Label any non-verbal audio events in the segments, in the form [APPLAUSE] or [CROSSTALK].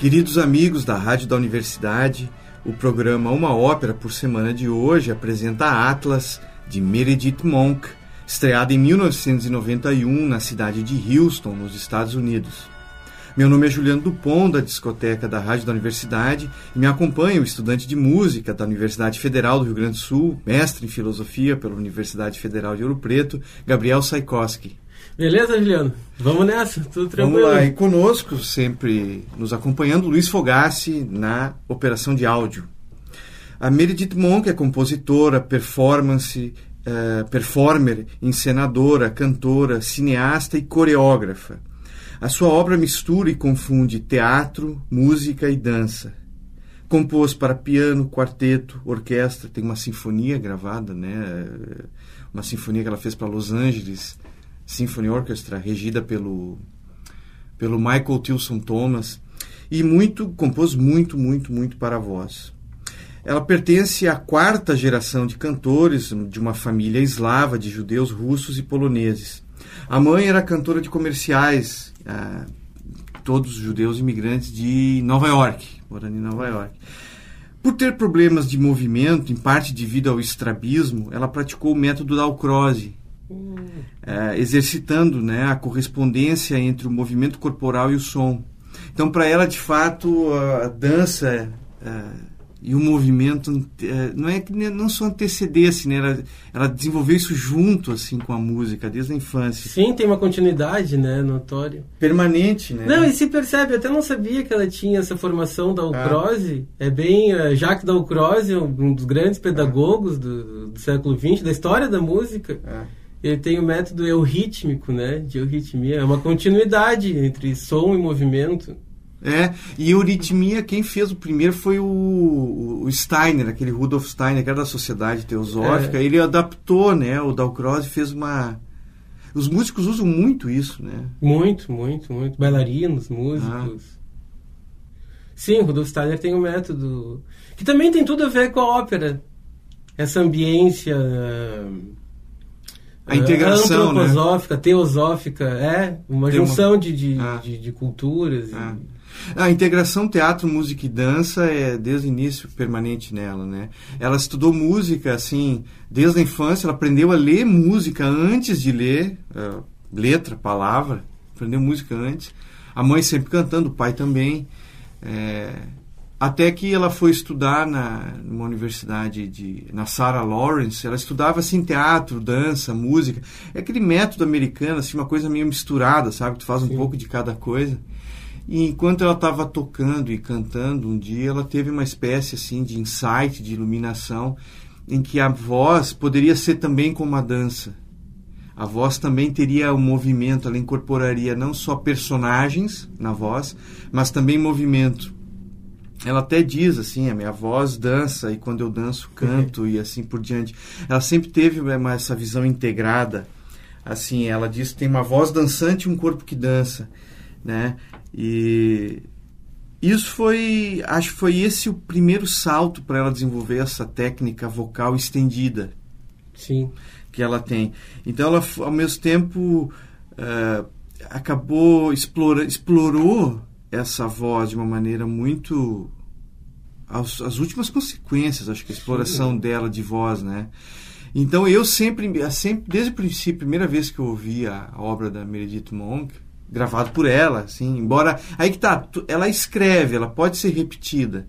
Queridos amigos da Rádio da Universidade, o programa Uma Ópera por Semana de hoje apresenta Atlas, de Meredith Monk, estreada em 1991 na cidade de Houston, nos Estados Unidos. Meu nome é Juliano Dupont, da discoteca da Rádio da Universidade, e me acompanha o estudante de música da Universidade Federal do Rio Grande do Sul, mestre em filosofia pela Universidade Federal de Ouro Preto, Gabriel Saikoski. Beleza, Juliano? Vamos nessa, tudo tranquilo. Vamos lá, e conosco, sempre nos acompanhando, Luiz Fogassi na operação de áudio. A Meredith Monk é compositora, performance, uh, performer, encenadora, cantora, cineasta e coreógrafa. A sua obra mistura e confunde teatro, música e dança. Compôs para piano, quarteto, orquestra, tem uma sinfonia gravada, né? Uma sinfonia que ela fez para Los Angeles Symphony Orchestra, regida pelo pelo Michael Tilson Thomas, e muito compôs muito, muito, muito para a voz. Ela pertence à quarta geração de cantores de uma família eslava de judeus russos e poloneses. A mãe era cantora de comerciais, ah, todos judeus imigrantes de Nova York, morando em Nova York. Por ter problemas de movimento, em parte devido ao estrabismo, ela praticou o método da Alcroze, hum. ah, exercitando né, a correspondência entre o movimento corporal e o som. Então, para ela, de fato, a dança ah, e o movimento é, não é que não só antecedesse, né? Ela, ela, desenvolveu isso junto assim com a música desde a infância. Sim, tem uma continuidade, né, notória. Permanente, né? Não, e se percebe, eu até não sabia que ela tinha essa formação da Alcroze. Ah. É bem uh, Jacques Dalcroze, um dos grandes pedagogos ah. do, do, século XX, da história da música. Ah. Ele tem o método eurítmico, né, de euritmia, é uma continuidade entre som e movimento. É, e Euritmia, quem fez o primeiro foi o, o Steiner, aquele Rudolf Steiner, que era da Sociedade Teosófica. É. Ele adaptou, né? O Dalcroze fez uma. Os músicos usam muito isso, né? Muito, muito, muito. Bailarinos, músicos. Ah. Sim, o Rudolf Steiner tem um método que também tem tudo a ver com a ópera. Essa ambiência. A integração, né? antroposófica, né? teosófica, é uma tem junção uma... De, de, ah. de, de, culturas. Ah. E... A integração teatro, música e dança é desde o início permanente nela, né? Ela estudou música assim desde a infância, ela aprendeu a ler música antes de ler uh, letra, palavra, aprendeu música antes. A mãe sempre cantando, o pai também. É, até que ela foi estudar na numa universidade de na Sarah Lawrence, ela estudava assim teatro, dança, música. É aquele método americano, assim, uma coisa meio misturada, sabe? Tu faz um Sim. pouco de cada coisa. E enquanto ela estava tocando e cantando, um dia ela teve uma espécie assim de insight, de iluminação, em que a voz poderia ser também como a dança. A voz também teria um movimento, ela incorporaria não só personagens na voz, mas também movimento. Ela até diz assim, a minha voz dança e quando eu danço canto e assim por diante. Ela sempre teve essa visão integrada. Assim, ela diz que tem uma voz dançante e um corpo que dança, né? E isso foi, acho que foi esse o primeiro salto para ela desenvolver essa técnica vocal estendida. Sim. Que ela tem. Então ela, ao mesmo tempo, uh, acabou explora, explorou essa voz de uma maneira muito as, as últimas consequências, acho que a exploração Sim. dela de voz, né? Então eu sempre, sempre desde o princípio, primeira vez que eu ouvi a, obra da Meredith Monk, gravado por ela, assim, embora aí que tá, ela escreve, ela pode ser repetida,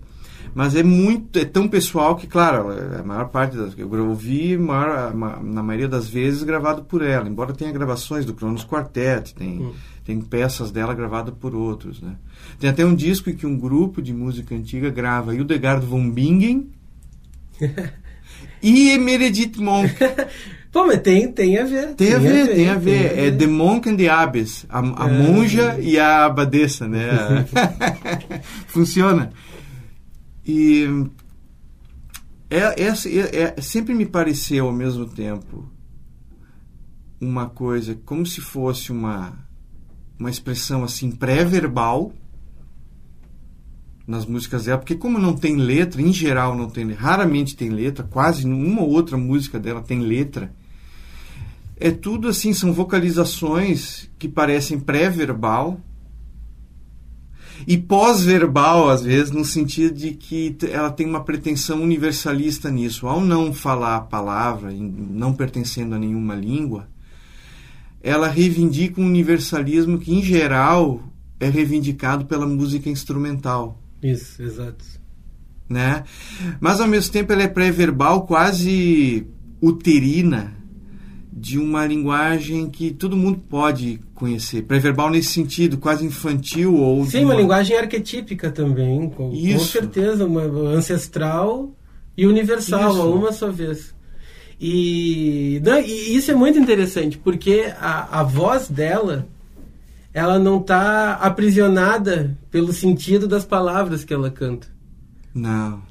mas é muito, é tão pessoal que, claro, a maior parte das eu ouvi, maior, na maioria das vezes gravado por ela, embora tenha gravações do Cronos Quartet, tem hum. Tem peças dela gravadas por outros, né? Tem até um disco em que um grupo de música antiga grava Hildegard von Bingen [LAUGHS] e Meredith Monk. [LAUGHS] Pô, mas tem, tem a ver. Tem, tem a, ver, a ver, tem a ver. Tem é The Monk and the Abbess. A, a é. monja e a abadesa, né? [LAUGHS] Funciona. E é, é, é, é, sempre me pareceu ao mesmo tempo uma coisa como se fosse uma, uma expressão assim pré-verbal nas músicas dela, porque como não tem letra, em geral não tem, raramente tem letra, quase uma ou outra música dela tem letra é tudo assim, são vocalizações que parecem pré-verbal. e pós-verbal, às vezes, no sentido de que ela tem uma pretensão universalista nisso. Ao não falar a palavra, não pertencendo a nenhuma língua, ela reivindica um universalismo que, em geral, é reivindicado pela música instrumental. Isso, exato. Né? Mas, ao mesmo tempo, ela é pré-verbal, quase uterina, de uma linguagem que todo mundo pode conhecer. Pré-verbal nesse sentido, quase infantil ou Sim, uma... uma... linguagem arquetípica também, com, com certeza, uma ancestral e universal Isso. a uma só vez. E, não, e, isso é muito interessante, porque a, a voz dela ela não está aprisionada pelo sentido das palavras que ela canta. Não.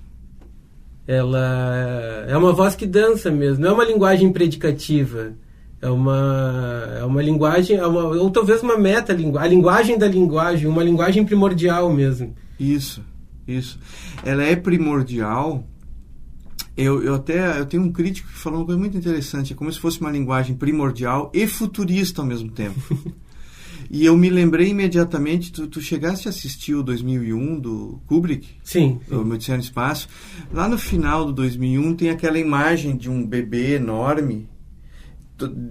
Ela é uma voz que dança mesmo, não é uma linguagem predicativa. É uma, é uma linguagem, é uma, ou talvez uma meta a linguagem da linguagem, uma linguagem primordial mesmo. Isso, isso. Ela é primordial eu, eu até eu tenho um crítico que falou uma coisa muito interessante, é como se fosse uma linguagem primordial e futurista ao mesmo tempo. [LAUGHS] e eu me lembrei imediatamente, tu, tu chegaste a assistir o 2001 do Kubrick? Sim. sim. O Medicina no Espaço. Lá no final do 2001 tem aquela imagem de um bebê enorme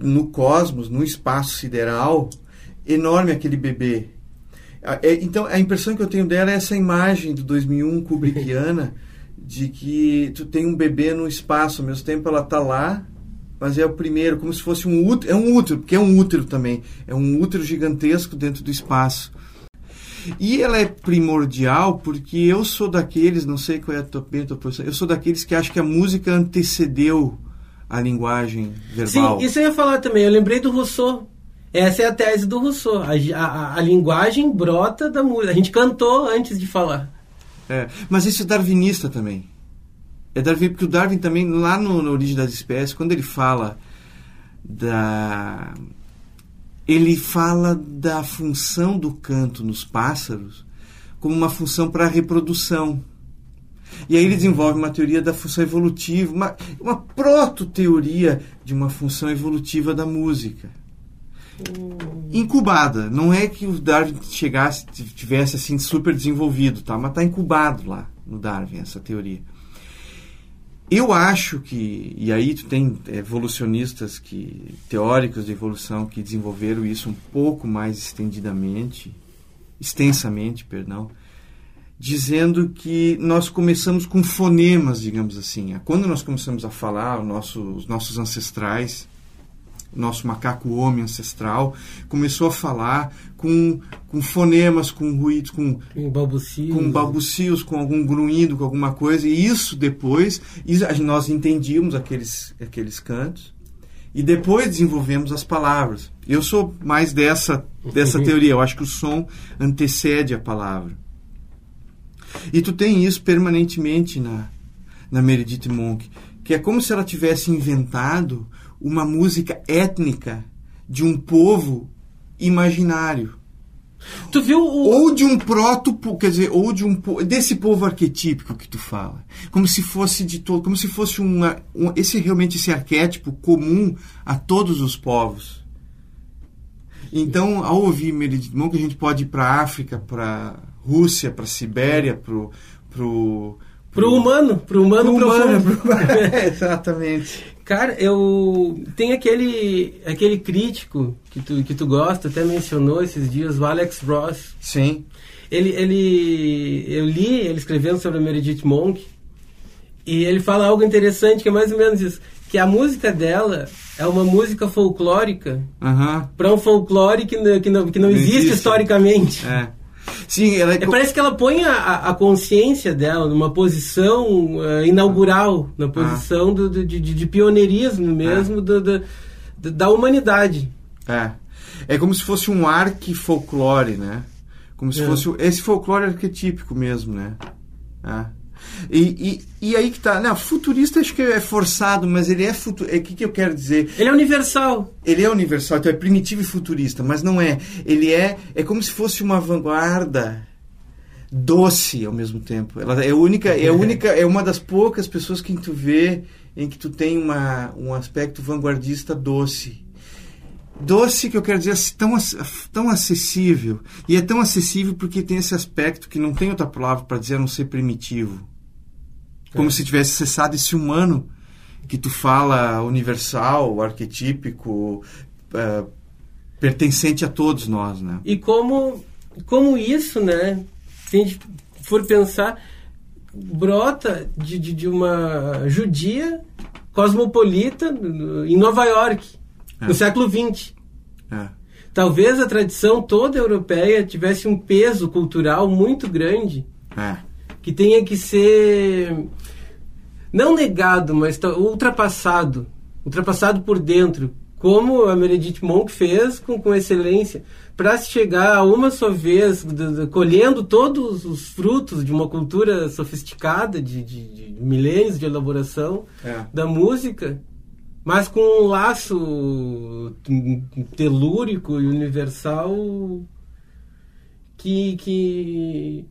no cosmos, no espaço sideral, enorme aquele bebê. É, então, a impressão que eu tenho dela é essa imagem do 2001 [LAUGHS] Kubrickiana de que tu tem um bebê no espaço, ao mesmo tempo ela tá lá, mas é o primeiro, como se fosse um útero, é um útero, porque é um útero também, é um útero gigantesco dentro do espaço. E ela é primordial porque eu sou daqueles, não sei qual é a tua, a tua posição, eu sou daqueles que acham que a música antecedeu a linguagem verbal. Sim, isso eu ia falar também, eu lembrei do Rousseau. Essa é a tese do Rousseau. A, a, a linguagem brota da música. A gente cantou antes de falar. É, mas isso é darwinista também. É Darwin, porque o Darwin também, lá no, no Origem das Espécies, quando ele fala da. Ele fala da função do canto nos pássaros como uma função para a reprodução. E aí ele desenvolve uma teoria da função evolutiva, uma, uma proto-teoria de uma função evolutiva da música incubada. Não é que o Darwin chegasse, tivesse assim super desenvolvido, tá? mas está incubado lá no Darwin essa teoria. Eu acho que, e aí tu tem evolucionistas que teóricos de evolução que desenvolveram isso um pouco mais estendidamente, extensamente, perdão, dizendo que nós começamos com fonemas, digamos assim. Quando nós começamos a falar, nosso, os nossos ancestrais nosso macaco homem ancestral, começou a falar com, com fonemas, com ruídos, com, com balbucios, com, balbucios, com algum grunhido, com alguma coisa, e isso depois, nós entendíamos aqueles, aqueles cantos, e depois desenvolvemos as palavras. Eu sou mais dessa, dessa uhum. teoria, eu acho que o som antecede a palavra. E tu tem isso permanentemente na, na Meredith Monk, que é como se ela tivesse inventado uma música étnica de um povo imaginário. Tu viu o... ou de um proto, quer dizer, ou de um desse povo arquetípico que tu fala, como se fosse de todo, como se fosse uma, um, esse realmente esse arquétipo comum a todos os povos. Então, ao ouvir Meredith Monk, a gente pode ir para a África, para Rússia, para Sibéria, pro pro pro, humano, pro humano, pro humano, pro... [LAUGHS] é, exatamente. Cara, eu tem aquele aquele crítico que tu que tu gosta, até mencionou esses dias, o Alex Ross. Sim. Ele ele eu li ele escrevendo sobre a Meredith Monk e ele fala algo interessante que é mais ou menos isso, que a música dela é uma música folclórica uhum. para um folclore que não, que não, que não, não existe, existe, historicamente. É. Sim, ela é... Parece que ela põe a, a consciência dela numa posição uh, inaugural, na posição ah. do, de, de, de, pioneirismo mesmo é. do, do, da humanidade. É. É como se fosse um arque folclore, né? Como se é. fosse esse folclore arquetípico mesmo, né? É. E, e, e, aí que tá. Não, futurista acho que é forçado, mas ele é futuro. O é, que, que eu quero dizer? Ele é universal. Ele é universal, então é primitivo e futurista, mas não é. Ele é. É como se fosse uma vanguarda doce ao mesmo tempo. Ela é única, é única, é uma das poucas pessoas que tu vê em que tu tem uma, um aspecto vanguardista doce. doce que eu quero dizer tão, tão acessível. E é tão acessível porque tem esse aspecto que não tem outra palavra para dizer a não ser primitivo. Como é. se tivesse cessado esse humano que tu fala universal, arquetípico, uh, pertencente a todos nós, né? E como, como isso, né? Se a gente for pensar, brota de, de, de uma judia cosmopolita em Nova York, é. no século XX. É. Talvez a tradição toda europeia tivesse um peso cultural muito grande é. que tenha que ser não negado, mas ultrapassado, ultrapassado por dentro, como a Meredith Monk fez com, com excelência, para se chegar a uma só vez, colhendo todos os frutos de uma cultura sofisticada, de, de, de milênios de elaboração é. da música, mas com um laço telúrico e universal que, que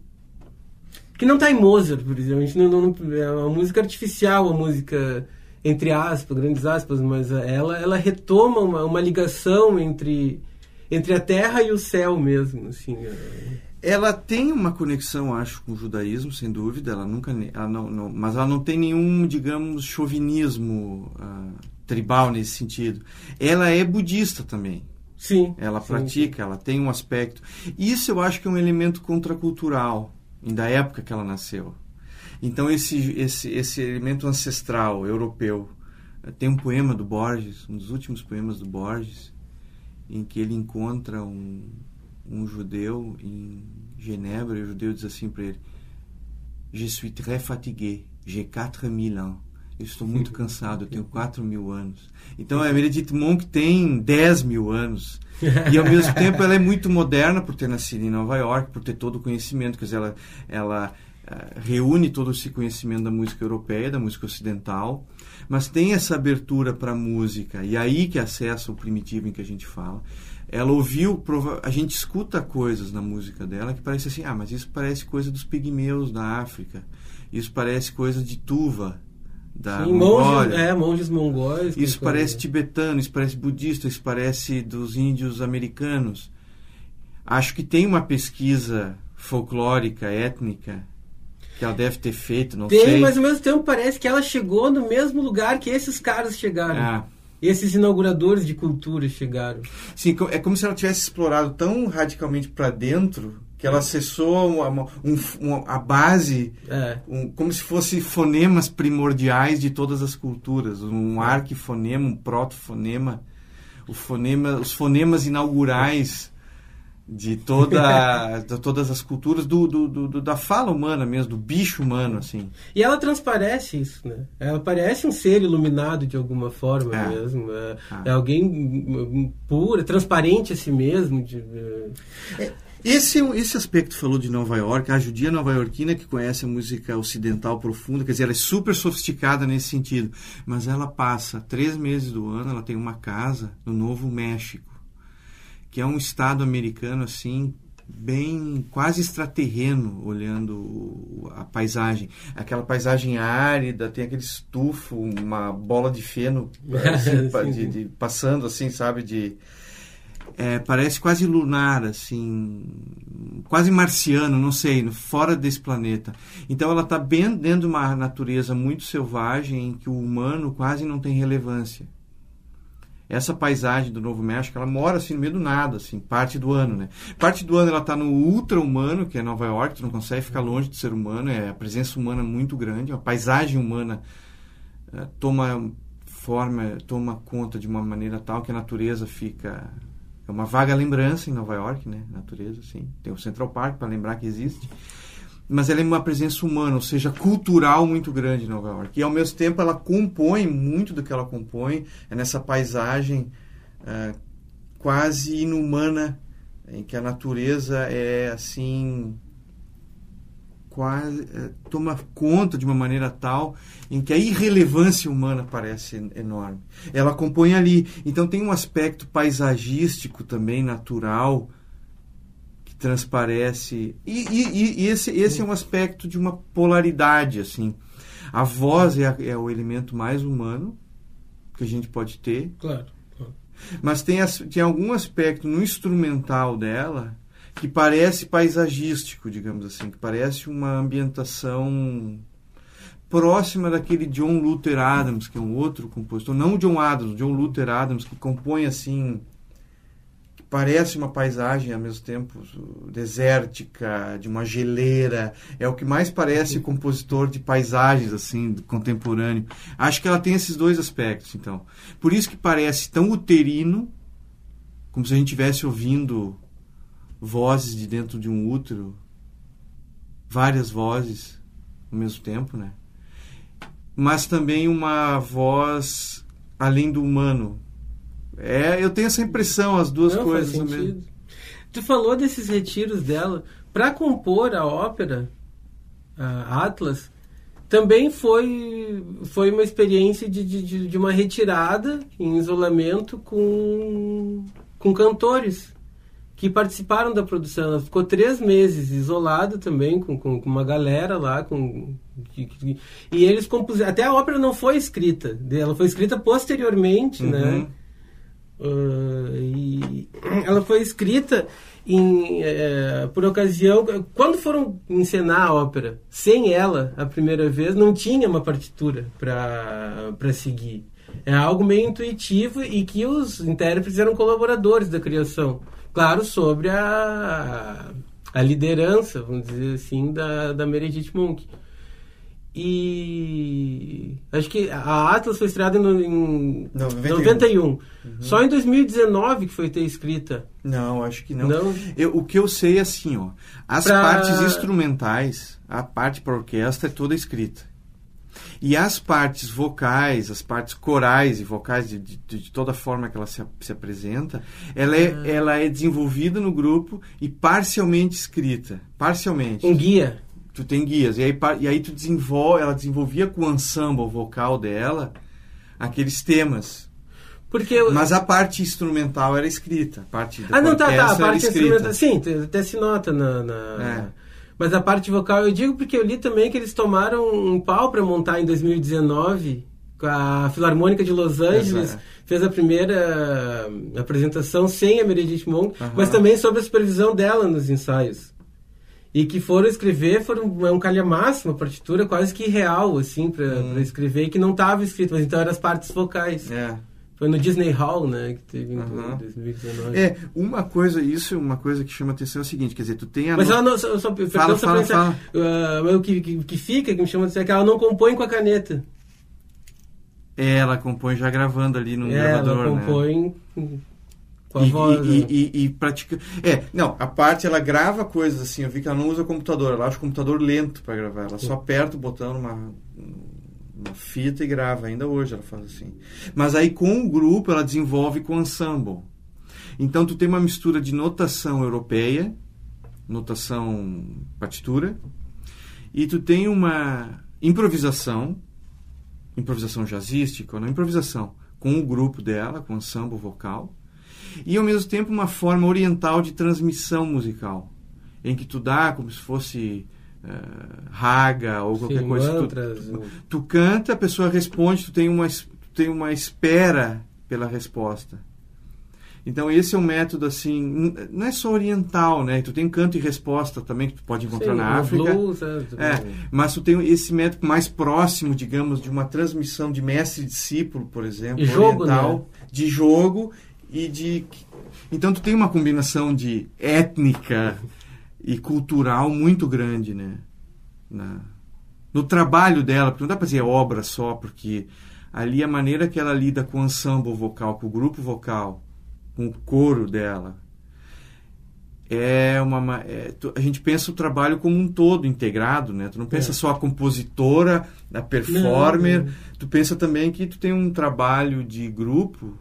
que não está em Mozart, por exemplo. A gente não, não, é uma música artificial, uma música entre aspas, grandes aspas, mas ela, ela retoma uma, uma ligação entre, entre a terra e o céu mesmo, assim. É. Ela tem uma conexão, acho, com o judaísmo, sem dúvida. Ela nunca, ela não, não mas ela não tem nenhum, digamos, chauvinismo uh, tribal nesse sentido. Ela é budista também. Sim. Ela sim, pratica, sim. ela tem um aspecto. Isso eu acho que é um elemento contracultural da época que ela nasceu. Então esse esse esse elemento ancestral europeu tem um poema do Borges, um dos últimos poemas do Borges, em que ele encontra um, um judeu em Genebra e o judeu diz assim para ele: Je suis très fatigué, j'ai quatre mille ans. Eu estou muito cansado, eu tenho 4 mil anos. Então a Meredith Monk tem 10 mil anos. E ao mesmo tempo ela é muito moderna por ter nascido em Nova York, por ter todo o conhecimento. Quer dizer, ela, ela uh, reúne todo esse conhecimento da música europeia, da música ocidental, mas tem essa abertura para a música. E aí que acessa o primitivo em que a gente fala. Ela ouviu, a gente escuta coisas na música dela que parece assim, ah, mas isso parece coisa dos pigmeus da África. Isso parece coisa de Tuva, da Sim, monges, é, monges mongóis. Isso parece tibetano, isso parece budista, isso parece dos índios americanos. Acho que tem uma pesquisa folclórica, étnica, que ela deve ter feito, não tem, sei. Tem, mas ao mesmo tempo parece que ela chegou no mesmo lugar que esses caras chegaram. Ah. Esses inauguradores de cultura chegaram. Sim, é como se ela tivesse explorado tão radicalmente para dentro que ela acessou uma, um, uma, a base, é. um, como se fosse fonemas primordiais de todas as culturas, um é. arquifonema, um protofonema, o fonema, os fonemas inaugurais de, toda, [LAUGHS] de todas as culturas, do, do, do, da fala humana mesmo, do bicho humano, assim. E ela transparece isso, né? Ela parece um ser iluminado de alguma forma é. mesmo. É, ah. é, alguém puro, transparente a si mesmo. De, é. Esse, esse aspecto falou de Nova York, a judia nova-iorquina que conhece a música ocidental profunda, quer dizer, ela é super sofisticada nesse sentido, mas ela passa três meses do ano, ela tem uma casa no Novo México, que é um estado americano assim bem quase extraterreno olhando a paisagem. Aquela paisagem árida tem aquele estufo uma bola de feno [LAUGHS] assim, de, de, passando assim sabe de é, parece quase lunar, assim, quase marciano, não sei, fora desse planeta. Então ela está bem dentro de uma natureza muito selvagem em que o humano quase não tem relevância. Essa paisagem do Novo México, ela mora assim no meio do nada, assim, parte do ano, né? Parte do ano ela está no ultra-humano, que é Nova York, tu não consegue ficar longe do ser humano, é a presença humana muito grande, a paisagem humana é, toma forma, toma conta de uma maneira tal que a natureza fica é uma vaga lembrança em Nova York, né? Natureza, sim. Tem o Central Park para lembrar que existe. Mas ela é uma presença humana, ou seja, cultural muito grande em Nova York. E ao mesmo tempo ela compõe muito do que ela compõe é nessa paisagem uh, quase inumana em que a natureza é assim quase é, toma conta de uma maneira tal em que a irrelevância humana parece enorme. Ela compõe ali. Então tem um aspecto paisagístico também, natural, que transparece. E, e, e esse, esse é um aspecto de uma polaridade, assim. A voz é, a, é o elemento mais humano que a gente pode ter. Claro. Mas tem, as, tem algum aspecto no instrumental dela que parece paisagístico, digamos assim, que parece uma ambientação próxima daquele John Luther Adams, que é um outro compositor, não o John Adams, o John Luther Adams, que compõe assim, que parece uma paisagem ao mesmo tempo desértica, de uma geleira, é o que mais parece compositor de paisagens assim, contemporâneo. Acho que ela tem esses dois aspectos, então. Por isso que parece tão uterino, como se a gente estivesse ouvindo vozes de dentro de um útero, várias vozes ao mesmo tempo, né? mas também uma voz além do humano. É, eu tenho essa impressão, as duas Não, coisas faz sentido. Tu falou desses retiros dela para compor a ópera a Atlas. Também foi, foi uma experiência de, de, de uma retirada em isolamento com, com cantores que participaram da produção. Ela ficou três meses isolada também, com, com, com uma galera lá. Com, que, que, e eles compuseram. Até a ópera não foi escrita, ela foi escrita posteriormente, né? uhum. né? Uh, e [CLEARS THROAT] ela foi escrita em, é, por ocasião. Quando foram encenar a ópera, sem ela, a primeira vez, não tinha uma partitura para seguir. É algo meio intuitivo e que os intérpretes eram colaboradores da criação claro, sobre a, a liderança, vamos dizer assim, da, da Meredith Monk. E acho que a Atlas foi estreada em, em 91. 91. Uhum. Só em 2019 que foi ter escrita. Não, acho que não. não. Eu, o que eu sei é assim, ó, as pra... partes instrumentais, a parte para orquestra é toda escrita. E as partes vocais, as partes corais e vocais, de, de, de toda forma que ela se, se apresenta, ela é, ah. ela é desenvolvida no grupo e parcialmente escrita. Parcialmente. Um guia. Tu tem guias. E aí, e aí tu desenvolve, ela desenvolvia com o ensemble vocal dela aqueles temas. Porque eu... Mas a parte instrumental era escrita. A parte ah, não, tá, tá. A parte instrumental. Sim, até se nota na. na... É. Mas a parte vocal eu digo porque eu li também que eles tomaram um pau para montar em 2019 com a Filarmônica de Los Angeles. Fez a primeira apresentação sem a Meredith Monk, uhum. mas também sob a supervisão dela nos ensaios. E que foram escrever, foram é um calhamaço, uma partitura quase que real, assim, para hum. escrever, que não estava escrito, mas então eram as partes vocais. É. Foi no Disney Hall, né, que teve em uhum. 2019. É, uma coisa, isso é uma coisa que chama atenção é o seguinte, quer dizer, tu tem a... Mas ela não, só, só, fala, fala, fala. Uh, o que, que, que, fica, que me chama atenção é que ela não compõe com a caneta. É, ela compõe já gravando ali no é, gravador, ela né? compõe... Né? Com a e, voz, e, né? e, e, pratica... É, não, a parte ela grava coisas assim, eu vi que ela não usa computador, ela acha o computador lento para gravar, ela só aperta o botão numa uma fita e grava. Ainda hoje ela faz assim. Mas aí com o grupo ela desenvolve com ensemble. Então tu tem uma mistura de notação europeia, notação partitura, e tu tem uma improvisação, improvisação jazzística, não improvisação, com o grupo dela, com o ensemble vocal, e ao mesmo tempo uma forma oriental de transmissão musical, em que tu dá como se fosse raga ou qualquer Sim, coisa. Mantras, tu, tu, tu, canta, a pessoa responde, tu tem uma, tu tem uma espera pela resposta. Então esse é um método assim, não é só oriental, né? Tu tem canto e resposta também que tu pode encontrar Sim, na África. Blues, é, é, mas tu tem esse método mais próximo, digamos, de uma transmissão de mestre discípulo, por exemplo, jogo, oriental, né? de jogo e de então tu tem uma combinação de étnica [LAUGHS] e cultural muito grande, né? Na, no trabalho dela, porque não dá para dizer obra só, porque ali a maneira que ela lida com o ensemble vocal, com o grupo vocal, com o coro dela, é uma é, a gente pensa o trabalho como um todo integrado, né? Tu não pensa é. só a compositora, a performer, não, não. tu pensa também que tu tem um trabalho de grupo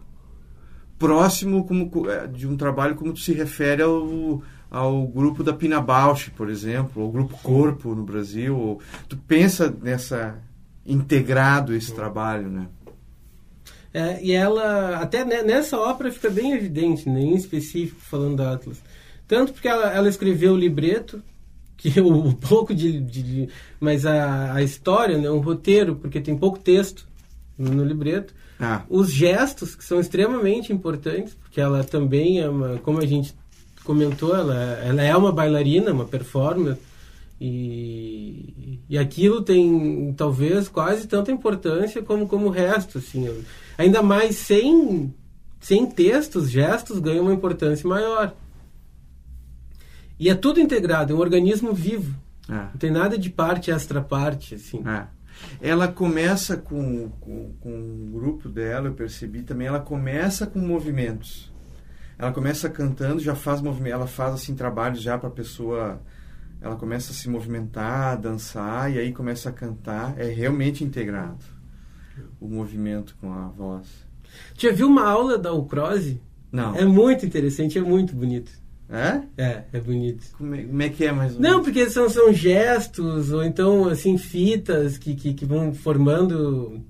próximo como é, de um trabalho como tu se refere ao ao grupo da Pina Bausch, por exemplo, ou grupo Corpo no Brasil. Tu pensa nessa integrado esse trabalho, né? É, e ela, até nessa ópera fica bem evidente, né, em específico, falando da Atlas. Tanto porque ela, ela escreveu o libreto, que [LAUGHS] um pouco de, de, de mas a, a história, né, um roteiro, porque tem pouco texto, no, no libreto. Ah. Os gestos, que são extremamente importantes, porque ela também é uma, como a gente comentou, ela, ela é uma bailarina, uma performer, e, e aquilo tem talvez quase tanta importância como, como o resto, assim. Ainda mais sem, sem textos, gestos ganham uma importância maior. E é tudo integrado, é um organismo vivo. É. Não tem nada de parte extra parte, assim. É. Ela começa com, com, com o grupo dela, eu percebi também, ela começa com movimentos. Ela começa cantando, já faz movimento, ela faz assim trabalhos já para a pessoa, ela começa a se movimentar, dançar e aí começa a cantar, é realmente integrado o movimento com a voz. Já viu uma aula da Ucrose? Não. É muito interessante, é muito bonito. É? É, é bonito. Como é, como é que é mais ou Não, menos? porque são, são gestos, ou então, assim, fitas que, que, que vão formando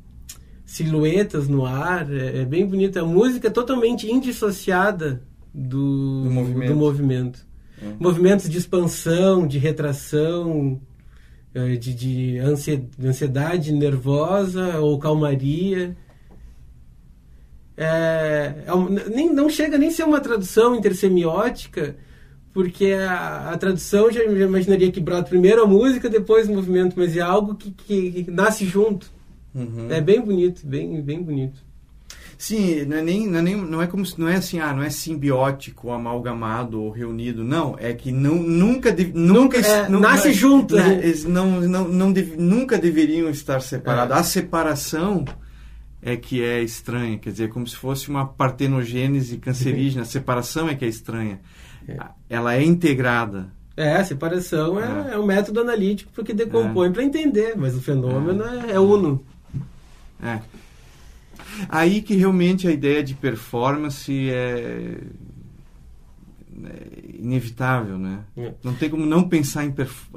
silhuetas no ar. É, é bem bonito. A música é totalmente indissociada do, Do movimento. do movimento. É. Movimentos de expansão, de retração, eh, de, de ansie- ansiedade nervosa ou calmaria. É, é nem, não chega nem a ser uma tradução intersemiótica, porque a, a tradução já, já imaginaria que brota primeiro a música, depois o movimento, mas é algo que, que- que nasce junto. Uhum. É bem bonito, bem, bem bonito. Sim, não é, nem, não, é nem, não é como se, não é assim, ah, não é simbiótico, amalgamado ou reunido, não, é que não, nunca, deve- nunca, é, nu- nasce não- junto, né, né? eles não, não, não deve- nunca deveriam estar separados. É. A separação é que é estranha, quer dizer, como se fosse uma partenogênese cancerígena, a [LAUGHS] separação é que é estranha. Ela é integrada. É, a separação é, É. é um método analítico porque decompõe para entender, mas o fenômeno é, é uno. É. Aí que realmente a ideia de performance é, é inevitável, né? É. Não tem como não pensar em perf-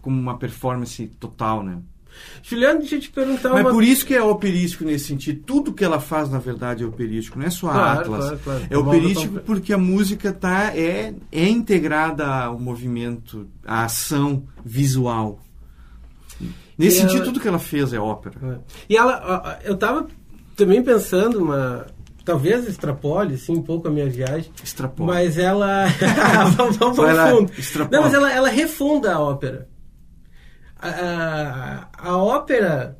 como uma performance total, né? Juliano, deixa eu te perguntar Mas uma por isso que é operístico nesse sentido. Tudo que ela faz, na verdade, é operístico. Não é só a Claro, Atlas. claro, claro. É operístico pra- porque a música tá, é, é integrada ao movimento, à ação visual. Nesse E sentido, ela- tudo que ela fez é ópera. É. E ela, eu tava também pensando uma, talvez extrapole assim um pouco a minha viagem, Extrapola. mas ela [LAUGHS] vamos, vamos ao fundo. extrapola. Não, mas ela, ela refunda a ópera. A, a, a ópera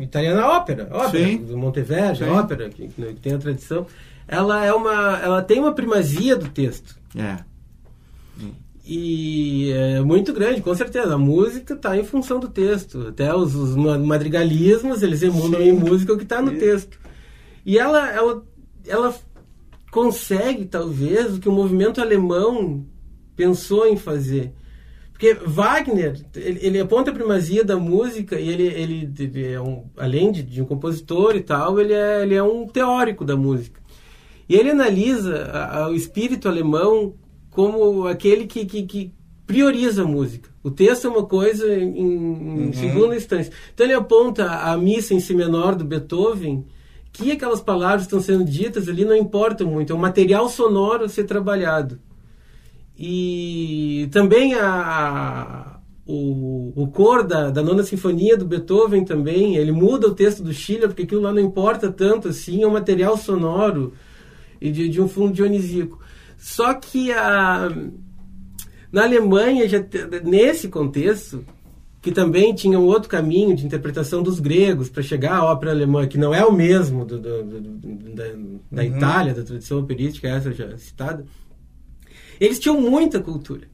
italiana ópera, ópera Sim. do Monteverdi, a Sim. ópera que, que tem a tradição, ela é uma, ela tem uma primazia do texto. É. E é muito grande, com certeza. A música está em função do texto. Até os, os ma- madrigalismos, eles emulam Sim. em música o que está no Isso. texto. E ela, ela, ela consegue, talvez, o que o movimento alemão pensou em fazer. Porque Wagner, ele, ele aponta a primazia da música e ele, ele, ele é um, além de, de um compositor e tal, ele é, ele é um teórico da música. E ele analisa a- a- o espírito alemão como aquele que, que, que prioriza a música. O texto é uma coisa em, em Uhum. segunda instância. Então ele aponta a missa em si menor do Beethoven, que aquelas palavras que estão sendo ditas ali não importam muito, é um material sonoro a ser trabalhado. E também a, a- o, o cor da, da nona sinfonia do Beethoven também, ele muda o texto do Schiller, porque aquilo lá não importa tanto assim, é um material sonoro e de, de um fundo dionisíaco. Só que a, na Alemanha, já, nesse contexto, que também tinha um outro caminho de interpretação dos gregos para chegar à ópera alemã, que não é o mesmo do- do- do- da, da Uhum. Itália, da tradição operística, essa já citada, eles tinham muita cultura.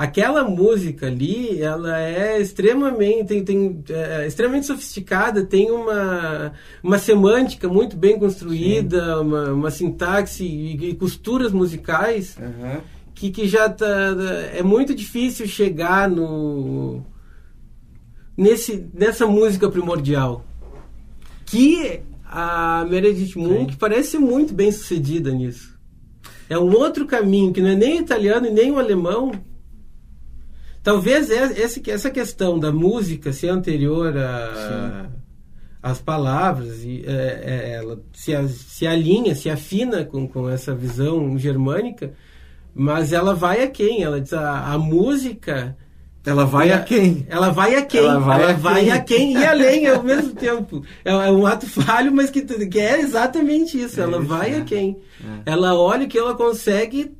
Aquela música ali, ela é extremamente, tem, tem, é, extremamente sofisticada, tem uma, uma semântica muito bem construída, uma, uma sintaxe e, e costuras musicais Aham. que, que já tá, é muito difícil chegar no nesse nessa música primordial. Que a Meredith Monk parece ser muito bem sucedida nisso. É um outro caminho que não é nem italiano e nem o alemão talvez é- essa essa questão da música ser anterior às palavras e é, é, ela se, se alinha se afina com, com essa visão germânica mas ela vai a quem? Ela diz a, a música Ela vai a quem? Ela vai a quem? Ela vai, ela a, vai quem? a quem e além ao mesmo tempo. É, é, um ato falho, mas que, que é exatamente isso. É ela isso, vai a quem? É. Ela olha que ela consegue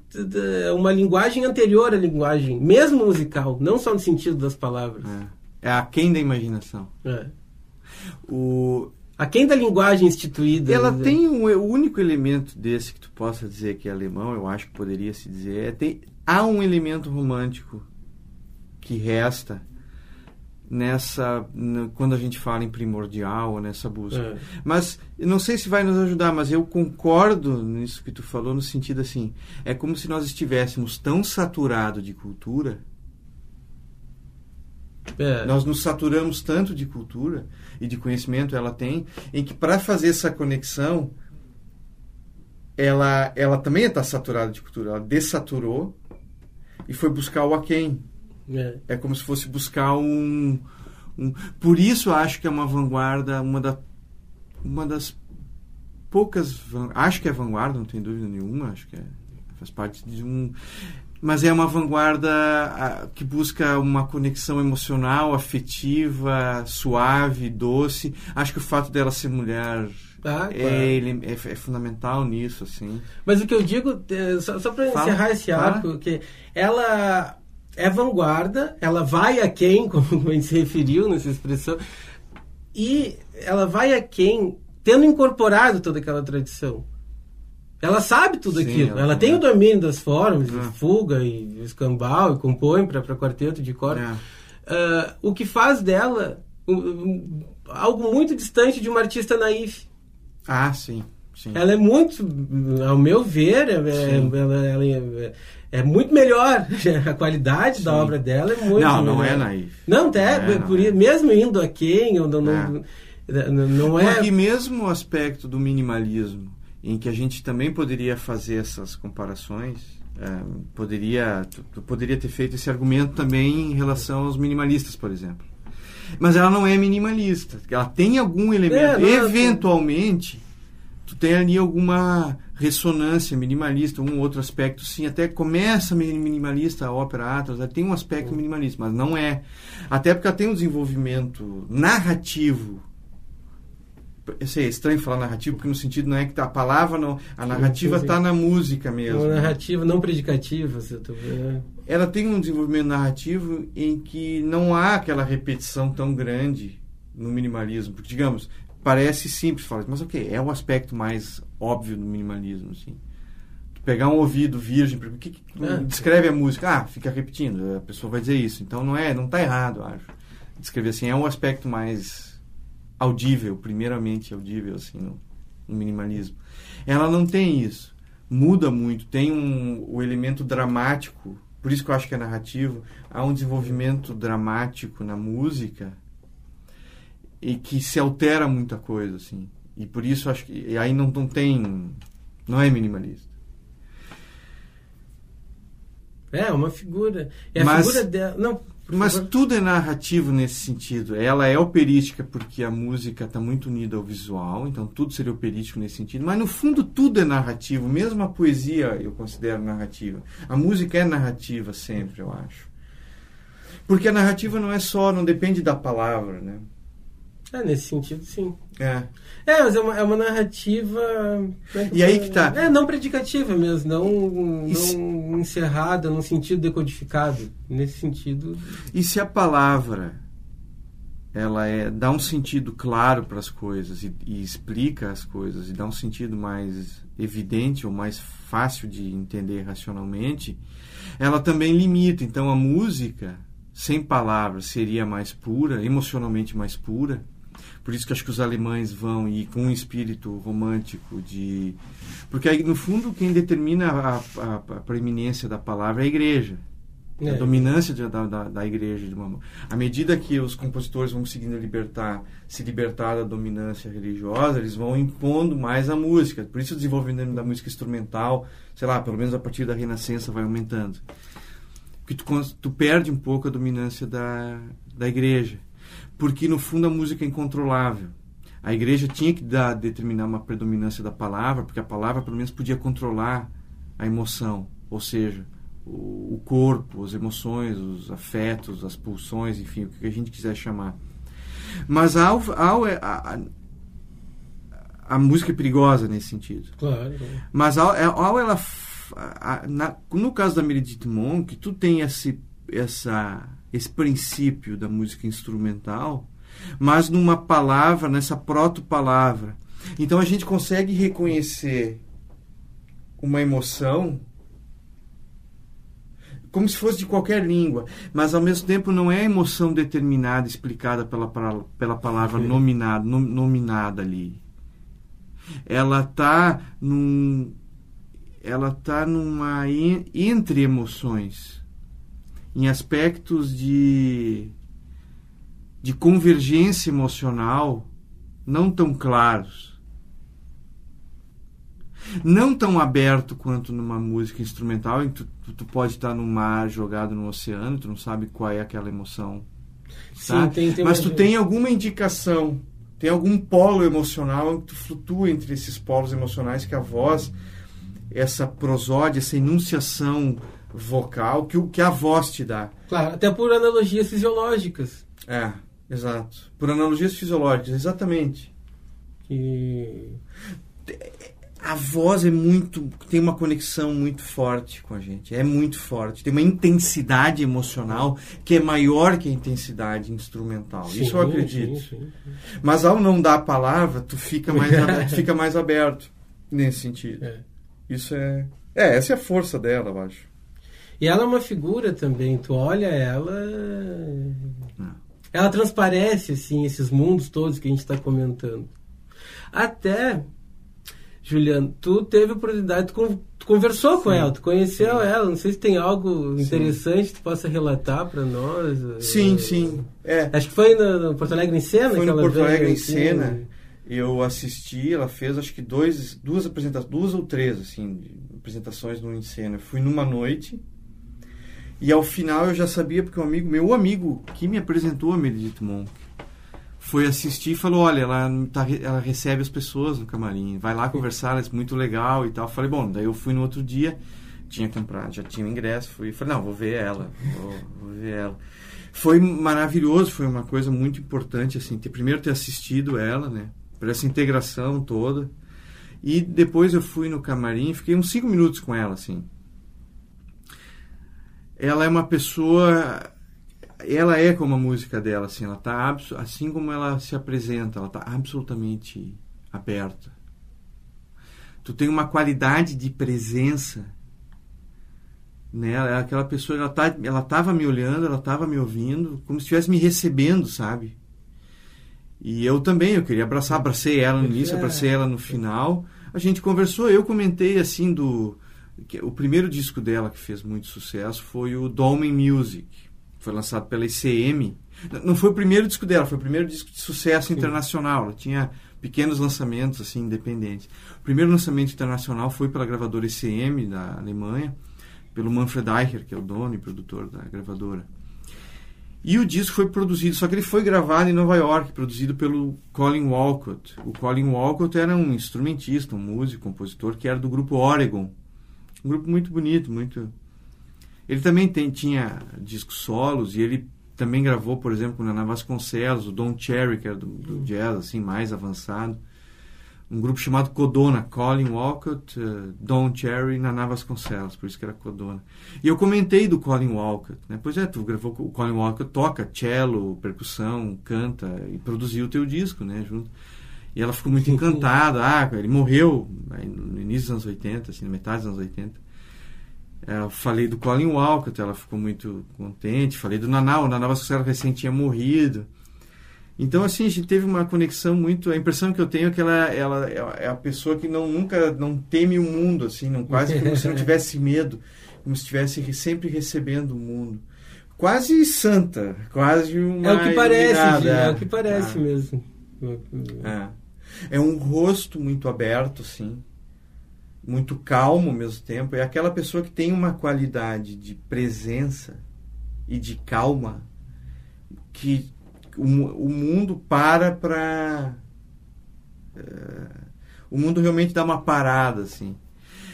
uma linguagem anterior à linguagem, mesmo musical, não só no sentido das palavras. É, é a quem da imaginação. É. O... A quem da linguagem instituída. Ela tem um, o único elemento desse que tu possa dizer que é alemão, eu acho que poderia se dizer, é, tem, há um elemento romântico que resta nessa quando a gente fala em primordial nessa busca é. mas não sei se vai nos ajudar mas eu concordo nisso que tu falou no sentido assim é como se nós estivéssemos tão saturados de cultura é. nós nos saturamos tanto de cultura e de conhecimento ela tem em que para fazer essa conexão ela ela também está saturada de cultura ela dessaturou e foi buscar o aquém é. é como se fosse buscar um, um, Por isso acho que é uma vanguarda, uma, da, uma das poucas. Acho que é vanguarda, não tenho dúvida nenhuma, acho que é, faz parte de um. Mas é uma vanguarda que busca uma conexão emocional, afetiva, suave, doce. Acho que o fato dela ser mulher ah, é, claro. ele, é, é, fundamental nisso, assim. Mas o que eu digo, é, só, só para encerrar esse arco, que ela é vanguarda, ela vai a quem, [LAUGHS] como a gente se referiu nessa expressão, e ela vai a quem tendo incorporado toda aquela tradição. Ela sabe tudo Sim, aquilo. Ela, ela tem o domínio das formas, é. fuga e escambau, e compõe para quarteto de corda. É. Uh, o que faz dela um, um, algo muito distante de uma artista naif. Ah, sim. sim. Ela é muito, ao meu ver, é, ela, ela, é, é muito melhor. [LAUGHS] A qualidade Sim. da obra dela é muito não, melhor. Não, não é naif. Não, até, é, por, é. mesmo indo a quem, não, não, é. não é... E mesmo o aspecto do minimalismo, em que a gente também poderia fazer essas comparações, é, poderia, tu, tu poderia ter feito esse argumento também em relação aos minimalistas, por exemplo. Mas ela não é minimalista. Ela tem algum elemento, é, eventualmente tu tem ali alguma ressonância minimalista, um outro aspecto, sim, até começa minimalista a ópera Atlas, tem um aspecto minimalista, mas não é. Até porque ela tem um desenvolvimento narrativo. Eu sei, é estranho falar narrativo, porque no sentido não é que tá, a palavra não. A narrativa está na música mesmo. Uma narrativa não predicativa, você tá vendo? Ela tem um desenvolvimento narrativo em que não há aquela repetição tão grande no minimalismo. Porque, digamos, parece simples, fala, mas ok, é o aspecto mais óbvio do minimalismo, assim. pegar um ouvido virgem, que, que é. descreve a música? Ah, fica repetindo, a pessoa vai dizer isso. Então não é, não está errado, acho. Descrever assim é um aspecto mais audível, primeiramente audível, assim, no, no minimalismo. Ela não tem isso. Muda muito, tem um, o elemento dramático, por isso que eu acho que é narrativo. Há um desenvolvimento dramático na música e que se altera muita coisa, assim. E por isso acho que aí não, não tem. Não é minimalista. É, uma figura. E a mas, figura dela. Não, mas favor. tudo é narrativo nesse sentido. Ela é operística porque a música está muito unida ao visual, então tudo seria operístico nesse sentido. Mas no fundo tudo é narrativo, mesmo a poesia eu considero narrativa. A música é narrativa sempre, eu acho. Porque a narrativa não é só, não depende da palavra, né? É, nesse sentido, sim. É. É, mas é uma, é uma narrativa. E aí que tá. É, não predicativa mesmo, não, não encerrada, num sentido decodificado. Nesse sentido. E se a palavra ela é, dá um sentido claro para as coisas e, e, explica as coisas e dá um sentido mais evidente ou mais fácil de entender racionalmente, ela também limita. Então a música sem palavras seria mais pura, emocionalmente mais pura por isso que acho que os alemães vão e com um espírito romântico de porque aí no fundo quem determina a, a, a preeminência da palavra é a igreja. É. a dominância de, da, da, da, igreja de uma à medida que os compositores vão conseguindo libertar se libertar da dominância religiosa eles vão impondo mais a música. Por isso o desenvolvimento da música instrumental sei lá pelo menos a partir da renascença vai aumentando. Porque tu, tu perde um pouco a dominância da, da igreja porque no fundo a música é incontrolável. A igreja tinha que dar, determinar uma predominância da palavra, porque a palavra pelo menos podia controlar a emoção, ou seja, o, o corpo, as emoções, os afetos, as pulsões, enfim, o que a gente quiser chamar. Mas a, a, a, a música é perigosa nesse sentido. Claro. Mas ao, ao ela, a, na, no caso da Meredith Monk, tu tem esse, essa, esse princípio da música instrumental, mas numa palavra, nessa proto-palavra. Então a gente consegue reconhecer uma emoção como se fosse de qualquer língua, mas ao mesmo tempo não é a emoção determinada, explicada pela, pela palavra nominada, nominada ali. Ela está num, ela tá numa entre emoções, em aspectos de de convergência emocional não tão claros não tão aberto quanto numa música instrumental, em que tu, tu, pode estar no mar jogado no oceano, tu não sabe qual é aquela emoção. Sim, tem, tem Mas tu tem alguma indicação, tem algum polo emocional em que tu flutua entre esses polos emocionais que a voz, essa prosódia, essa enunciação vocal que, que a voz te dá. Claro, até por analogias fisiológicas. É, exato. Por analogias fisiológicas, exatamente. Que a voz é muito tem uma conexão muito forte com a gente é muito forte tem uma intensidade emocional que é maior que a intensidade instrumental sim, isso eu acredito sim, sim, mas ao não dar a palavra tu fica mais [LAUGHS] aberto, fica mais aberto nesse sentido é. isso é é essa é a força dela eu acho e ela é uma figura também tu olha ela ela transparece assim esses mundos todos que a gente está comentando até Juliano, tu teve a oportunidade, tu, conversou Sim. com ela, tu conheceu sim. ela, não sei se tem algo interessante que tu possa relatar para nós. Sim, sim. É. Acho que foi no, Porto Alegre em Cena foi que no Porto Alegre em Cena. Eu assisti, ela fez acho que dois, duas apresentações, duas ou três assim, apresentações no Encena. Fui numa noite e ao final eu já sabia porque um amigo meu, amigo que me apresentou a Meredith Monk, foi assistir e falou: Olha, ela, tá, ela recebe as pessoas no camarim, vai lá conversar, é muito legal e tal. Falei: Bom, daí eu fui no outro dia, tinha comprado, já tinha o ingresso, fui falei: Não, vou ver ela, vou, vou, ver ela. Foi maravilhoso, foi uma coisa muito importante, assim, ter, primeiro ter assistido ela, né, por essa integração toda. E depois eu fui no camarim, fiquei uns cinco minutos com ela, assim. Ela é uma pessoa ela é como a música dela, assim, ela tá assim como ela se apresenta, ela tá absolutamente aberta. Tu tem uma qualidade de presença, né? É aquela pessoa, ela tá, ela tava me olhando, ela tava me ouvindo, como se estivesse me recebendo, sabe? E eu também, eu queria abraçar, abracei ela no início, abracei ela no final. A gente conversou, eu comentei assim do o primeiro disco dela que fez muito sucesso foi o Dolmen Music foi lançado pela ICM. Não foi o primeiro disco dela, foi o primeiro disco de sucesso Sim. internacional. Ela tinha pequenos lançamentos assim independentes. O primeiro lançamento internacional foi pela gravadora ICM da Alemanha, pelo Manfred Eicher, que é o dono e produtor da gravadora. E o disco foi produzido, só que ele foi gravado em Nova York, produzido pelo Colin Walcott. O Colin Walcott era um instrumentista, um músico, compositor que era do grupo Oregon. Um grupo muito bonito, muito ele também tem, tinha discos solos e ele também gravou, por exemplo, com Naná Vasconcelos, o Don Cherry, que era do, do jazz assim, mais avançado. Um grupo chamado Codona, Colin Walcott, uh, Don Cherry e Naná Vasconcelos, por isso que era Codona. E eu comentei do Colin Walcott, né? Pois é, tu gravou o Colin Walcott, toca cello, percussão, canta e produziu o teu disco, né, junto. E ela ficou muito encantada. Ah, ele morreu no início dos anos 80, assim, na metade dos anos 80. É, eu falei do Colin Walcott, ela ficou muito contente. Falei do Naná, o Naná Vasconcelos recém tinha morrido. Então, assim, a gente teve uma conexão muito... A impressão que eu tenho é que ela, ela é a pessoa que não, nunca não teme o mundo, assim, não, quase como se não [LAUGHS] tivesse medo, como se estivesse sempre recebendo o mundo. Quase santa, quase uma É o que parece, é o que parece ah. mesmo. É. é um rosto muito aberto, assim muito calmo ao mesmo tempo, é aquela pessoa que tem uma qualidade de presença e de calma que o, o mundo para para uh, o mundo realmente dá uma parada assim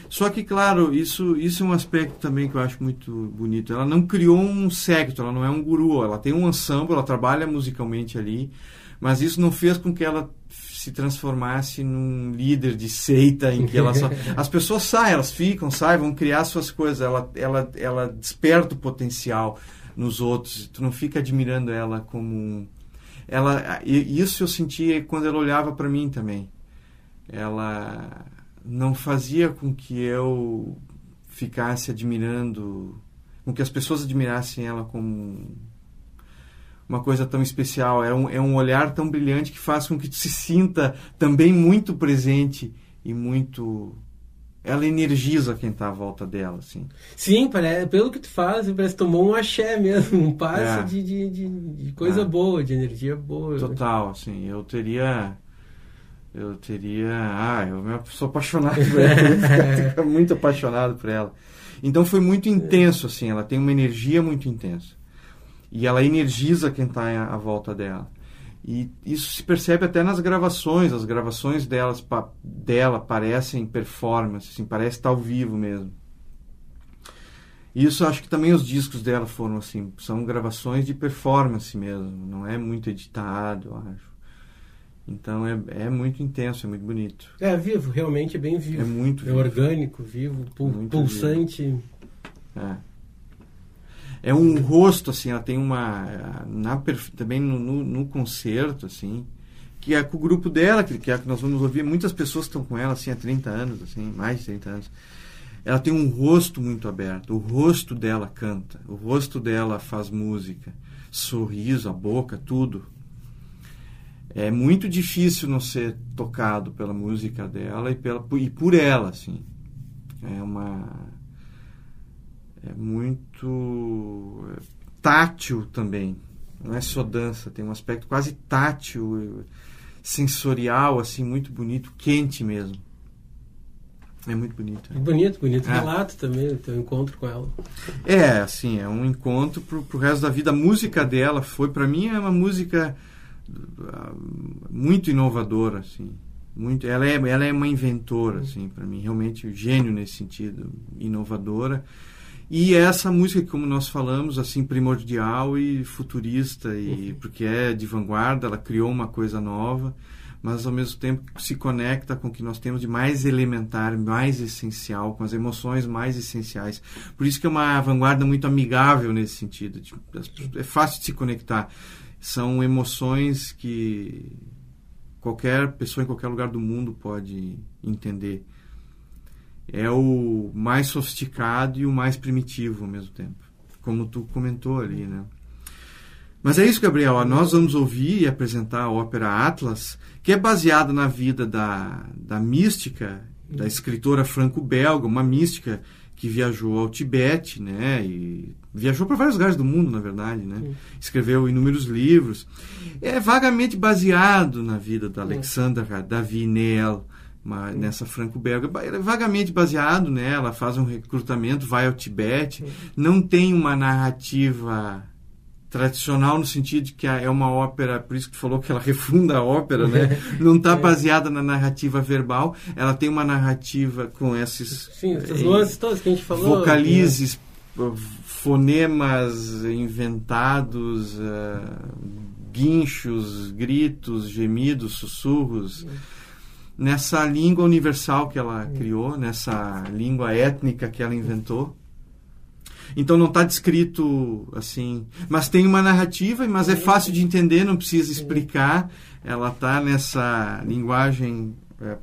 Só que, claro, isso, isso é um aspecto também que eu acho muito bonito. Ela não criou um secto, ela não é um guru, ela tem um ensemble, ela trabalha musicalmente ali, mas isso não fez com que ela se transformasse num líder de seita em que ela só... [LAUGHS] as pessoas saem, elas ficam, saem, vão criar suas coisas, ela, ela, ela desperta o potencial nos outros, tu não fica admirando ela como ela isso eu sentia quando ela olhava para mim também. Ela não fazia com que eu ficasse admirando, com que as pessoas admirassem ela como uma coisa tão especial. É um, é um olhar tão brilhante que faz com que tu se sinta também muito presente e muito ela energiza quem está à volta dela, assim. Sim, parece, pelo que tu faz, parece que tomou um axé mesmo, um passe é. de, de, de, de, coisa é. boa, de energia boa. Total, assim, eu teria eu teria. Ah, eu sou apaixonado por ela. [LAUGHS] muito apaixonado por ela. Então foi muito intenso, assim. Ela tem uma energia muito intensa. E ela energiza quem está à volta dela. E isso se percebe até nas gravações. As gravações delas, pa, dela parecem performance, assim, parece estar ao vivo mesmo. Isso acho que também os discos dela foram assim. São gravações de performance mesmo. Não é muito editado, acho. Então é, é muito intenso, é muito bonito. É vivo, realmente é bem vivo. É muito é vivo. É orgânico, vivo, pul muito pulsante. Vivo. É. É um rosto, assim, ela tem uma. Na, também no, no, no concerto, assim, que é com o grupo dela, que, que é que nós vamos ouvir. Muitas pessoas estão com ela assim, há 30 anos, assim, mais de 30 anos. Ela tem um rosto muito aberto. O rosto dela canta, o rosto dela faz música, sorriso, a boca, tudo é muito difícil não ser tocado pela música dela e, pela, e por ela, assim. É uma... É muito é, tátil também. Não é só dança, tem um aspecto quase tátil, sensorial, assim, muito bonito, quente mesmo. É muito bonito. É. Bonito, bonito é. relato também, o teu encontro com ela. É, assim, é um encontro pro, pro resto da vida. A música dela foi, para mim, é uma música muito inovadora, assim. Muito, ela, é, ela é uma inventora, assim, para mim, realmente um gênio nesse sentido, inovadora. E essa música, como nós falamos, assim, primordial e futurista, e uhum. porque é de vanguarda, ela criou uma coisa nova, mas ao mesmo tempo se conecta com o que nós temos de mais elementar, mais essencial, com as emoções mais essenciais. Por isso que é uma vanguarda muito amigável nesse sentido. De, é fácil de se conectar são emoções que qualquer pessoa em qualquer lugar do mundo pode entender. É o mais sofisticado e o mais primitivo ao mesmo tempo, como tu comentou ali, né? Mas é isso, Gabriel. Nós vamos ouvir e apresentar a ópera Atlas, que é baseada na vida da, da mística, da escritora franco-belga, uma mística que viajou ao Tibete, né? E viajou para vários lugares do mundo, na verdade, né? Sim. Escreveu inúmeros livros. É vagamente baseado na vida da Alexandra Davi Neel, uma, nessa franco-belga. É vagamente baseado nela, faz um recrutamento, vai ao Tibete. Não tem uma narrativa tradicional no sentido de que é uma ópera, por isso que tu falou que ela [LAUGHS] refunda a ópera, né? [LAUGHS] Não está baseada na narrativa verbal, ela tem uma narrativa com esses Sim, essas nuances todas que a gente falou. Vocalizes, né? fonemas inventados, uh, guinchos, gritos, gemidos, sussurros. Nessa língua universal que ela criou, nessa língua étnica que ela inventou. Então não está descrito assim, mas tem uma narrativa, mas é fácil de entender, não precisa explicar. Ela está nessa linguagem é,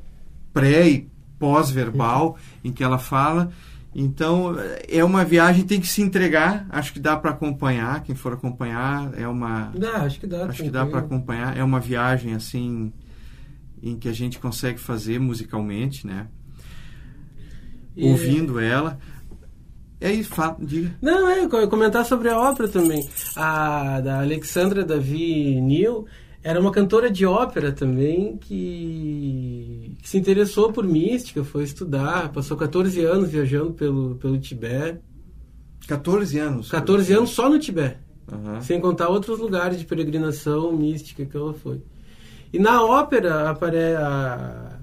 pré e pós-verbal em que ela fala então, é uma viagem, tem que se entregar. Acho que dá para acompanhar. Quem for acompanhar, é uma. Dá, acho que dá. Acho que dá para acompanhar. É uma viagem, assim, em que a gente consegue fazer musicalmente, né? E... Ouvindo ela. É isso, fala, diga. Não, é, comentar sobre a ópera também. A da Alexandra Davi Neal era uma cantora de ópera também que, que, se interessou por mística, foi estudar, passou 14 anos viajando pelo, pelo Tibete. 14 anos? 14 anos só no Tibete. Uhum. Sem contar outros lugares de peregrinação mística que ela foi. E na ópera apare a,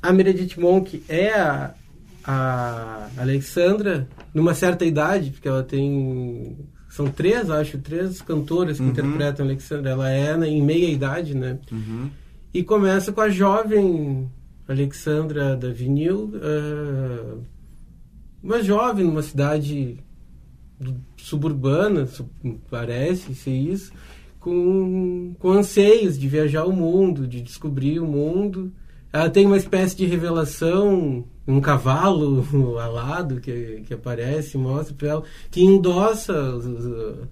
a Meredith Monk é a, a Alexandra numa certa idade, porque ela tem são três, acho, três cantoras que uhum. interpretam a Alexandra. Ela é né, em meia idade, né? Uhum. E começa com a jovem Alexandra da Vinil, uh, uma jovem numa cidade suburbana, parece ser isso, com, com anseios de viajar o mundo, de descobrir o mundo. Ela tem uma espécie de revelação, um cavalo [LAUGHS] alado que, que aparece, mostra para ela, que endossa o,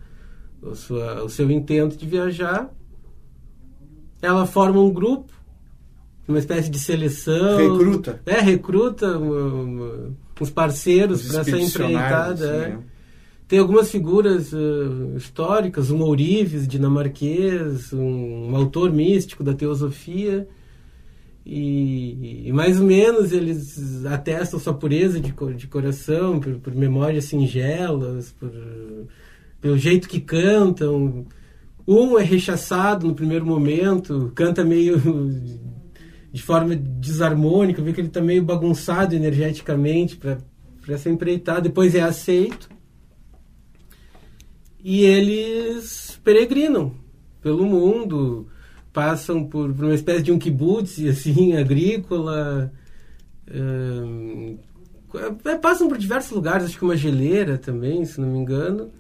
o, sua, o seu intento de viajar. Ela forma um grupo, uma espécie de seleção. Recruta. É, recruta uma, uma, uns parceiros para essa empreitada. É. Tem algumas figuras uh, históricas, um ourives dinamarquês, um, um, autor místico da teosofia. E, e, mais ou menos eles atestam sua pureza de, de coração, por, por memórias singelas, por, pelo jeito que cantam. Um é rechaçado no primeiro momento, canta meio [LAUGHS] de forma desarmônica, vê que ele está meio bagunçado energeticamente para essa empreitada, depois é aceito e eles peregrinam pelo mundo, passam por, por uma espécie de um kibbutz, assim, agrícola, uh, passam por diversos lugares, acho que uma geleira também, se não me engano,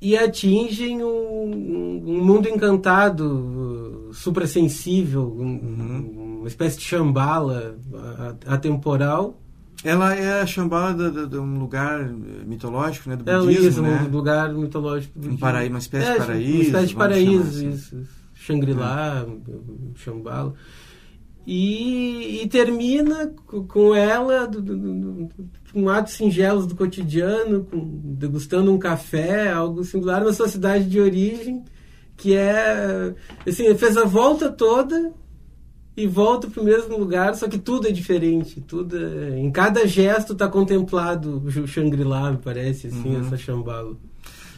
e atingem um, um mundo encantado, suprassensível, um, uhum. uma espécie de chambala atemporal, ela é a Shambhala de, um lugar mitológico, né? Do é, budismo, isso, né? um lugar mitológico. Um paraíso, uma espécie é, de paraíso. Uma espécie de paraíso, assim. isso. Shangri-La, é. Shambhala. E, e, termina com ela, do, do, do, com atos singelos do cotidiano, com, degustando um café, algo singular na sua cidade de origem, que é, assim, fez a volta toda e volta para o mesmo lugar, só que tudo é diferente. Tudo é... Em cada gesto está contemplado o Shangri-La, me parece, assim, uhum. essa chambala.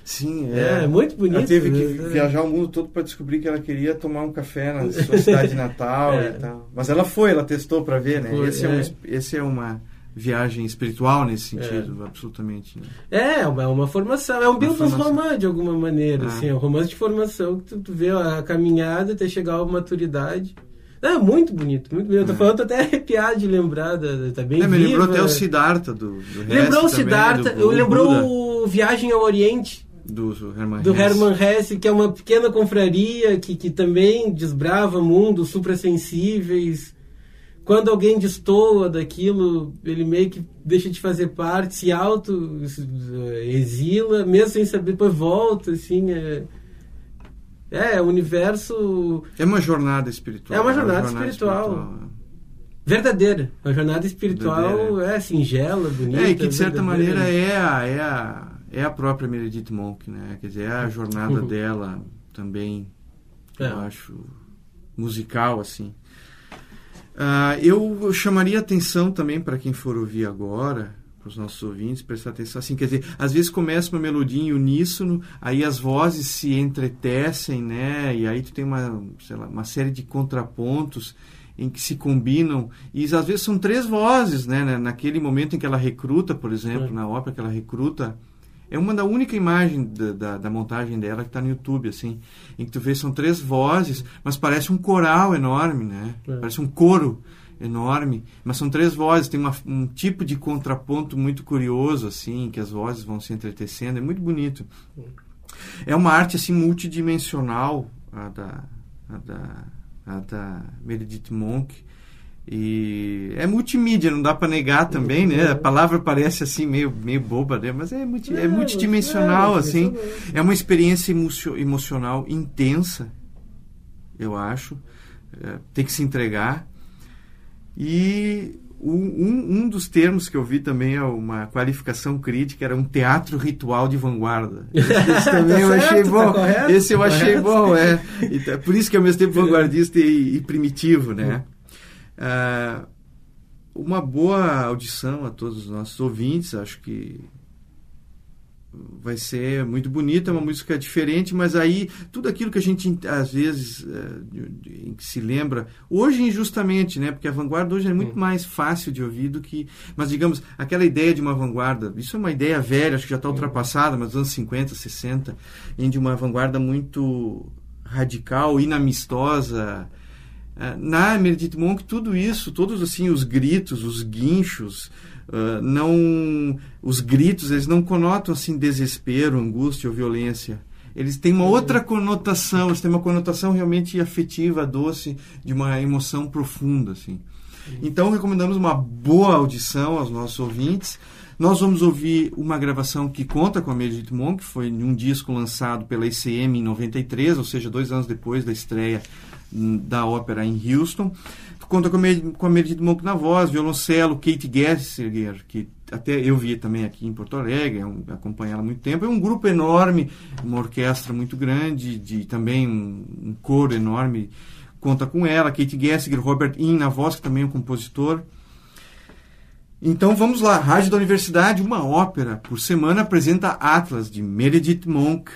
Sim, é. é. muito bonito. Ela teve que né? viajar o mundo todo para descobrir que ela queria tomar um café na sua cidade [LAUGHS] natal é. e tal. Mas ela foi, ela testou para ver, né? Foi, esse, é. Um, é. esse é uma viagem espiritual nesse sentido, é. absolutamente. Né? É, é uma, uma formação, é um Bildos romance de alguma maneira, ah. assim, é um romance de formação que tu, tu vê a caminhada até chegar à maturidade. É muito bonito, muito bonito. Eu tô é. falando, tô até arrepiado de lembrar, da, tá bem é, me lembrou até o Siddhartha do, do Lembrou o Siddhartha, eu lembrou o Viagem ao Oriente. Do Hermann Do Hermann Hesse, que é uma pequena confraria que, que também desbrava mundos suprassensíveis. Quando alguém destoa daquilo, ele meio que deixa de fazer parte, se auto-exila, mesmo sem saber, depois volta, assim... É é, o universo. É uma jornada espiritual. É uma jornada, é uma jornada espiritual. espiritual. Verdadeira. Uma jornada espiritual Verdadeira. é singela, bonita. É, e que de certa maneira é a, é, a, é a própria Meredith Monk, né? Quer dizer, é a jornada uhum. dela também, é. eu acho, musical, assim. Uh, eu chamaria atenção também para quem for ouvir agora para os nossos ouvintes prestar atenção. Assim, quer dizer, às vezes começa uma melodia em uníssono, aí as vozes se entretecem, né? E aí tu tem uma, lá, uma série de contrapontos em que se combinam e às vezes são três vozes, né? Naquele momento em que ela recruta, por exemplo, é. na ópera que ela recruta, é uma da única imagem da, da, da montagem dela que está no YouTube, assim, em que tu vê são três vozes, mas parece um coral enorme, né? É. Parece um coro enorme, mas são três vozes, tem uma, um tipo de contraponto muito curioso, assim, que as vozes vão se entretecendo, é muito bonito. É uma arte, assim, multidimensional, a da, a da, a da Meredith Monk, e é multimídia, não dá para negar também, né? A palavra parece assim meio, meio boba, né? Mas é, multi, é, multidimensional, é, assim. É uma experiência emocional intensa, eu acho. É, tem que se entregar. E um, um dos termos que eu vi também é uma qualificação crítica era um teatro ritual de vanguarda. Esse, [LAUGHS] esse também tá eu certo, achei bom. Tá esse eu tá achei correto. bom, é. Então, por isso que é ao mesmo tempo vanguardista e, e primitivo, né? Uh, uma boa audição a todos os nossos ouvintes. Acho que vai ser muito bonita, uma música diferente, mas aí tudo aquilo que a gente às vezes uh, se lembra, hoje injustamente, né? Porque a vanguarda hoje é muito mais fácil de ouvir do que. Mas digamos, aquela ideia de uma vanguarda, isso é uma ideia velha, acho que já está ultrapassada, mas nos anos 50, 60, em de uma vanguarda muito radical, inamistosa. Uh, na Meredith Monk, tudo isso, todos assim, os gritos, os guinchos, Uh, não os gritos eles não conotam assim desespero angústia ou violência. Eles têm uma outra conotação eles têm uma conotação realmente afetiva doce de uma emoção profunda assim. Então recomendamos uma boa audição aos nossos ouvintes. Nós vamos ouvir uma gravação que conta com a Meredith Monk, que foi um disco lançado pela ICM em 93, ou seja, dois anos depois da estreia hum, da ópera em Houston conta com a, Meredith Monk na voz, violoncelo, Kate Gessinger, que até eu vi também aqui em Porto Alegre, é acompanho ela há muito tempo. É um grupo enorme, uma orquestra muito grande, de também um, um coro enorme. Conta com ela, Kate Gessinger, Robert In na voz, que também é um compositor. Então vamos lá, Rádio da Universidade, uma ópera por semana apresenta Atlas de Meredith Monk.